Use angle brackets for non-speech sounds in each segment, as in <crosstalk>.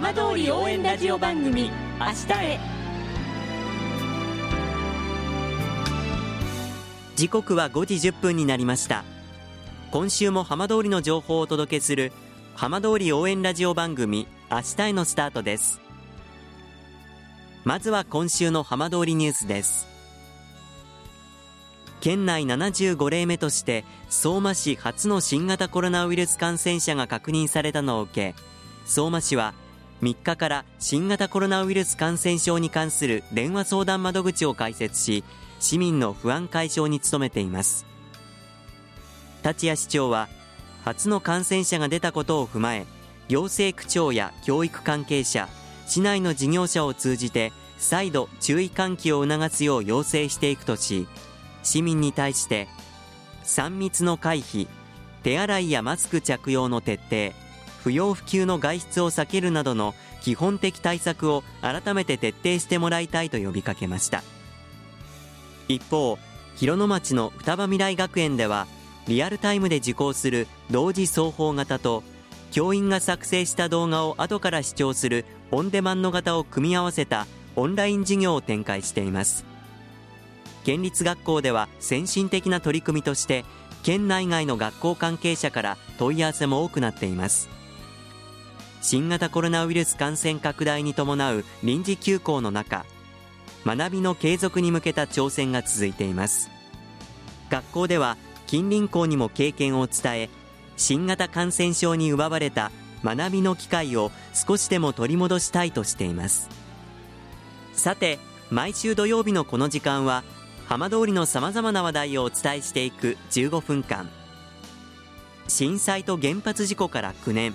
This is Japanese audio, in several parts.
浜通り応援ラジオ番組明日へ。時刻は5時1分になりました。今週も浜通りの情報をお届けする浜通り応援ラジオ番組明日へのスタートです。まずは今週の浜通りニュースです。県内75例目として相馬市初の新型コロナウイルス感染者が確認されたのを受け相馬市は3日から新型コロナウイルス感染症に関する電話相談窓口を開設し市民の不安解消に努めています。立谷市長は初の感染者が出たことを踏まえ行政区長や教育関係者市内の事業者を通じて再度注意喚起を促すよう要請していくとし市民に対して3密の回避手洗いやマスク着用の徹底不要不急の外出を避けるなどの基本的対策を改めて徹底してもらいたいと呼びかけました。一方広野町の双葉未来学園ではリアルタイムで受講する同時双方型と教員が作成した動画を後から視聴するオンデマンド型を組み合わせたオンライン授業を展開しています。県立学校では先進的な取り組みとして県内外の学校関係者から問い合わせも多くなっています。新型コロナウイルス感染拡大に伴う臨時休校の中学びの継続に向けた挑戦が続いています学校では近隣校にも経験を伝え新型感染症に奪われた学びの機会を少しでも取り戻したいとしています。さて毎週土曜日のこの時間は浜通りのさまざまな話題をお伝えしていく15分間。震災と原発事故から9年。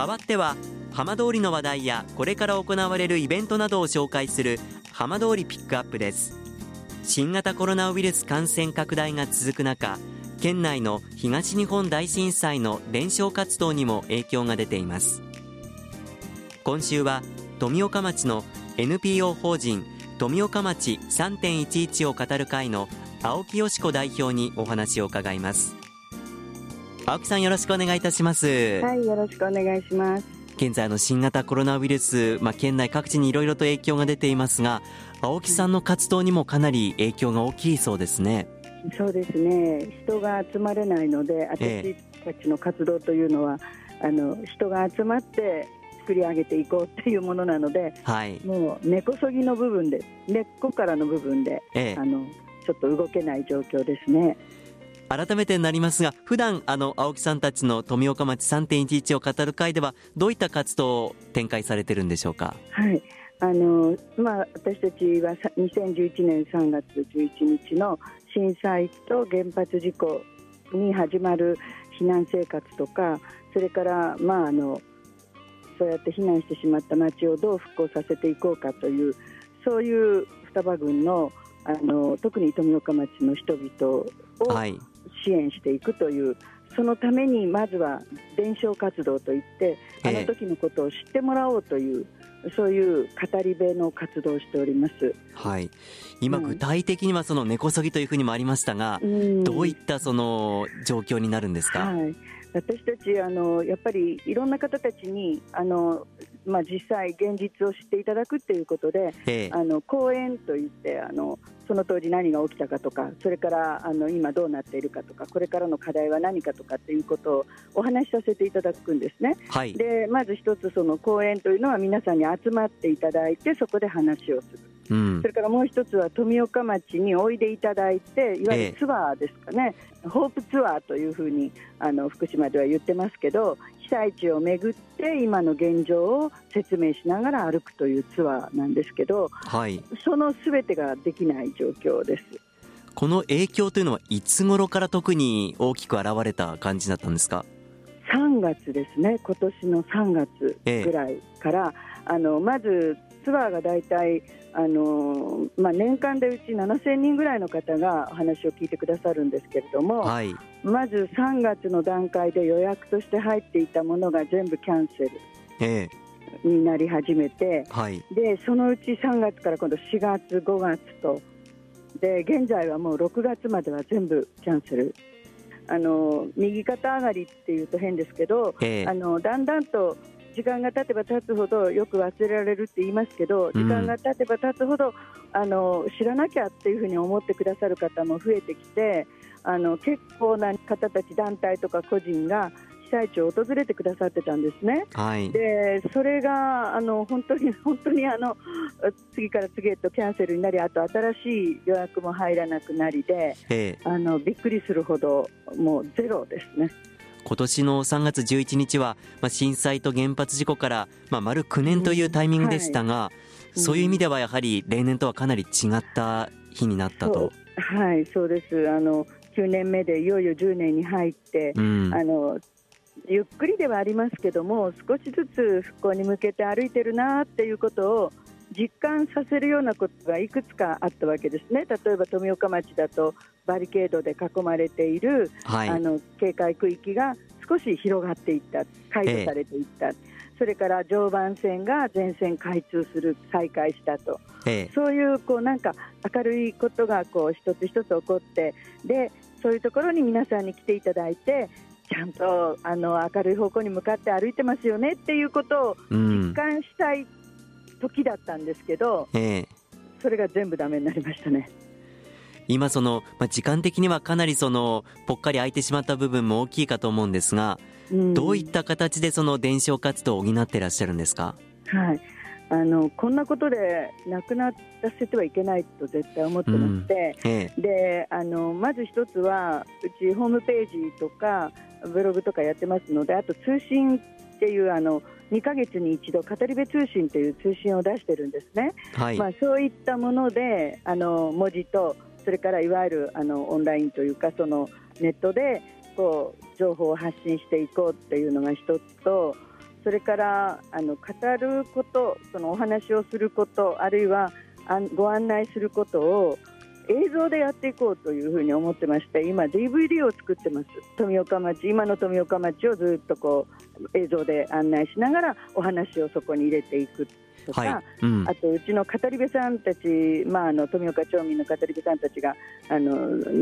代わっては浜通りの話題やこれから行われるイベントなどを紹介する浜通りピックアップです。新型コロナウイルス感染拡大が続く中県内の東日本大震災の伝承活動にも影響が出ています。今週は富岡町の NPO 法人富岡町3.11を語る会の青木よし子代表にお話を伺います。青木さんよろしくお願いいたします。はいよろしくお願いします。現在の新型コロナウイルス、まあ、県内各地にいろいろと影響が出ていますが青木さんの活動にもかなり影響が大きいそうですね。そうですね。人が集まれないので私たちの活動というのは、ええ、あの人が集まって作り上げていこうっていうものなので、はい、もう根こそぎの部分で根っこからの部分で、ええ、あのちょっと動けない状況ですね。改めてになりますが普段あの青木さんたちの富岡町3.11を語る会ではどういった活動を展開されてるんでしょうか？はいあのまあ、私たちは2011年3月11日の震災と原発事故に始まる避難生活とかそれから、まあ、あのそうやって避難してしまった町をどう復興させていこうかというそういう双葉郡のあの特に富岡町の人々を支援していくという、はい、そのためにまずは伝承活動といってあの時のことを知ってもらおうという。そういう語り部の活動をしております。はい。今具体的にはその根こそぎというふうにもありましたが、うん、どういったその状況になるんですか？はい。私たちあのやっぱりいろんな方たちにあの、まあ、実際、現実を知っていただくということで、ええ、あの講演といってあのその当時何が起きたかとかそれからあの今どうなっているかとかこれからの課題は何かとかっていうことをお話しさせていただくんですね。はい、でまず一つその講演というのは皆さんに集まっていただいてそこで話をする。うん、それからもう一つは富岡町においでいただいていわゆるツアーですかね、えホープツアーというふうにあの福島では言ってますけど被災地を巡って今の現状を説明しながら歩くというツアーなんですけど、はい、そのすべてができない状況です。この影響というのはいつ頃から特に大きく現れた感じだったんですか？3月ですね、今年の3月ぐらいから、ええ、あのまずツアーが大体あの、まあ、年間でうち7000人ぐらいの方がお話を聞いてくださるんですけれども、はい、まず3月の段階で予約として入っていたものが全部キャンセル。ええ。になり始めて、はい、でそのうち3月から今度4月、5月とで現在はもう6月までは全部キャンセル。あの右肩上がりっていうと変ですけど、えー、あのだんだんと時間が経てば経つほどよく忘れられるって言いますけど、時間が経てば経つほどあの知らなきゃっていうふうに思ってくださる方も増えてきてあの結構な方たち団体とか個人が被災地を訪れてくださってたんですね。はい、でそれがあの本当に <laughs> 本当にあの次から次へとキャンセルになりあと新しい予約も入らなくなりで、あのびっくりするほどもうゼロですね。今年の3月11日は、まあ、震災と原発事故から、まあ、丸9年というタイミングでしたが、うん。はい、そういう意味ではやはり例年とはかなり違った日になったと。はいそうです。あの9年目でいよいよ10年に入って、うん、あのゆっくりではありますけども少しずつ復興に向けて歩いてるなっていうことを実感させるようなことがいくつかあったわけですね。例えば富岡町だとバリケードで囲まれている、はい、あの警戒区域が少し広がっていった解除されていった、ええ、それから常磐線が全線開通する再開したと、え、そういうこうなんか明るいことがこう一つ一つ起こってでそういうところに皆さんに来ていただいてちゃんとあの明るい方向に向かって歩いてますよねっていうことを実感したい時だったんですけど、うん、それが全部だめになりましたね。今その、まあ、時間的にはかなりそのぽっかり空いてしまった部分も大きいかと思うんですが、うん、どういった形でその伝承活動を補っていらっしゃるんですか？はい。あのこんなことでなくならせてはいけないと絶対思ってまして、うん。ええ、であのまず一つはうちホームページとかブログとかやってますのであと通信っていうあの2か月に一度語り部通信という通信を出してるんですね、はい、まあ、そういったものであの文字とそれからいわゆるあのオンラインというかそのネットでこう情報を発信していこうっていうのが一つとそれからあの語ることそのお話をすることあるいはご案内することを映像でやっていこうというふうに思ってまして今 DVD を作ってます。富岡町今の富岡町をずっとこう映像で案内しながらお話をそこに入れていく。とか、はい。うん、あとうちの語り部さんたち、まあ、あの富岡町民の語り部さんたちがあの、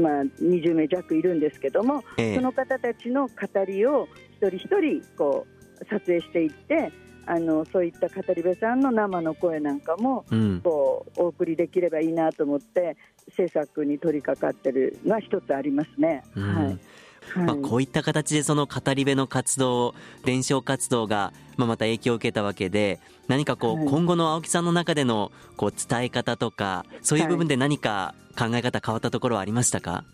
まあ、20名弱いるんですけども、えー、その方たちの語りを一人一人こう撮影していってあのそういった語り部さんの生の声なんかも、うん、こうお送りできればいいなと思って制作に取り掛かってるのは一つありますね。うん、はいまあ、こういった形でその語り部の活動伝承活動が、まあ、また影響を受けたわけで何かこう、今後の青木さんの中でのこう伝え方とかそういう部分で何か考え方変わったところはありましたか、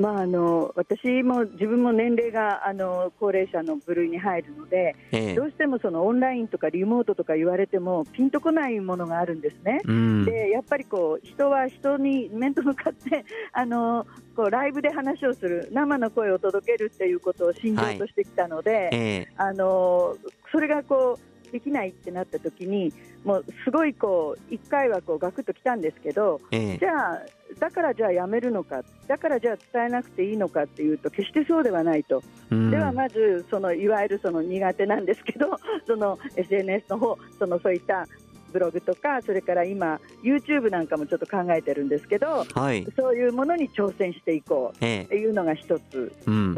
まあ、あの私も自分も年齢があの高齢者の部類に入るので、ええ、どうしてもそのオンラインとかリモートとか言われてもピンとこないものがあるんですね。うん、でやっぱりこう人は人に面と向かって <laughs> あのこうライブで話をする生の声を届けるっていうことを信条としてきたので、はい。え、あのそれがこうできないってなった時にもうすごいこう1回はこうガクッときたんですけど、えじゃあだからじゃあやめるのかだからじゃあ伝えなくていいのかっていうと決してそうではないと、うん、ではまずそのいわゆるその苦手なんですけど <laughs> その SNS の方そのそういったブログとかそれから今 YouTube なんかもちょっと考えてるんですけど、はい、そういうものに挑戦していこう。っていうのが一つと、うん、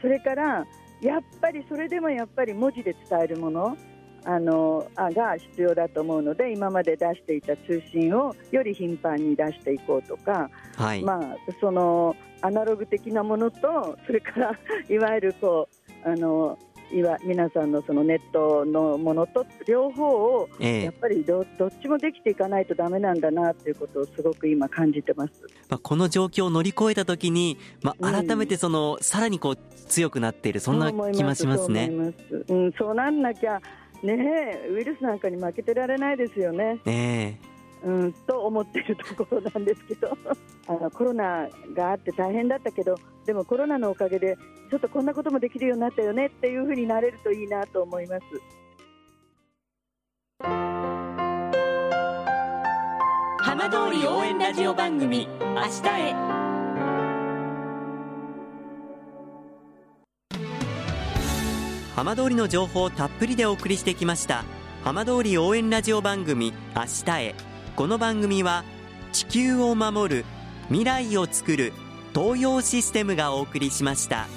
それからやっぱりそれでもやっぱり文字で伝えるものあのあが必要だと思うので今まで出していた通信をより頻繁に出していこうとか、はい、まあ、そのアナログ的なものとそれから <laughs> いわゆるこうあのいわ皆さんのそのネットのものと両方をやっぱりど,、どっちもできていかないとだめなんだなということをすごく今感じてます、まあ、この状況を乗り越えたときに、まあ、改めてその、うん、さらにこう強くなっているそんな気もしますね。そううん、そうなんなきゃねウイルスなんかに負けてられないですよね。ねうんと思ってるところなんですけど <laughs> あのコロナがあって大変だったけどでもコロナのおかげでちょっとこんなこともできるようになったよねっていうふうになれるといいなと思います。浜通り応援ラジオ番組明日へ浜通りの情報をたっぷりでお送りしてきました浜通り応援ラジオ番組明日へこの番組は地球を守る未来をつくる東洋システムがお送りしました。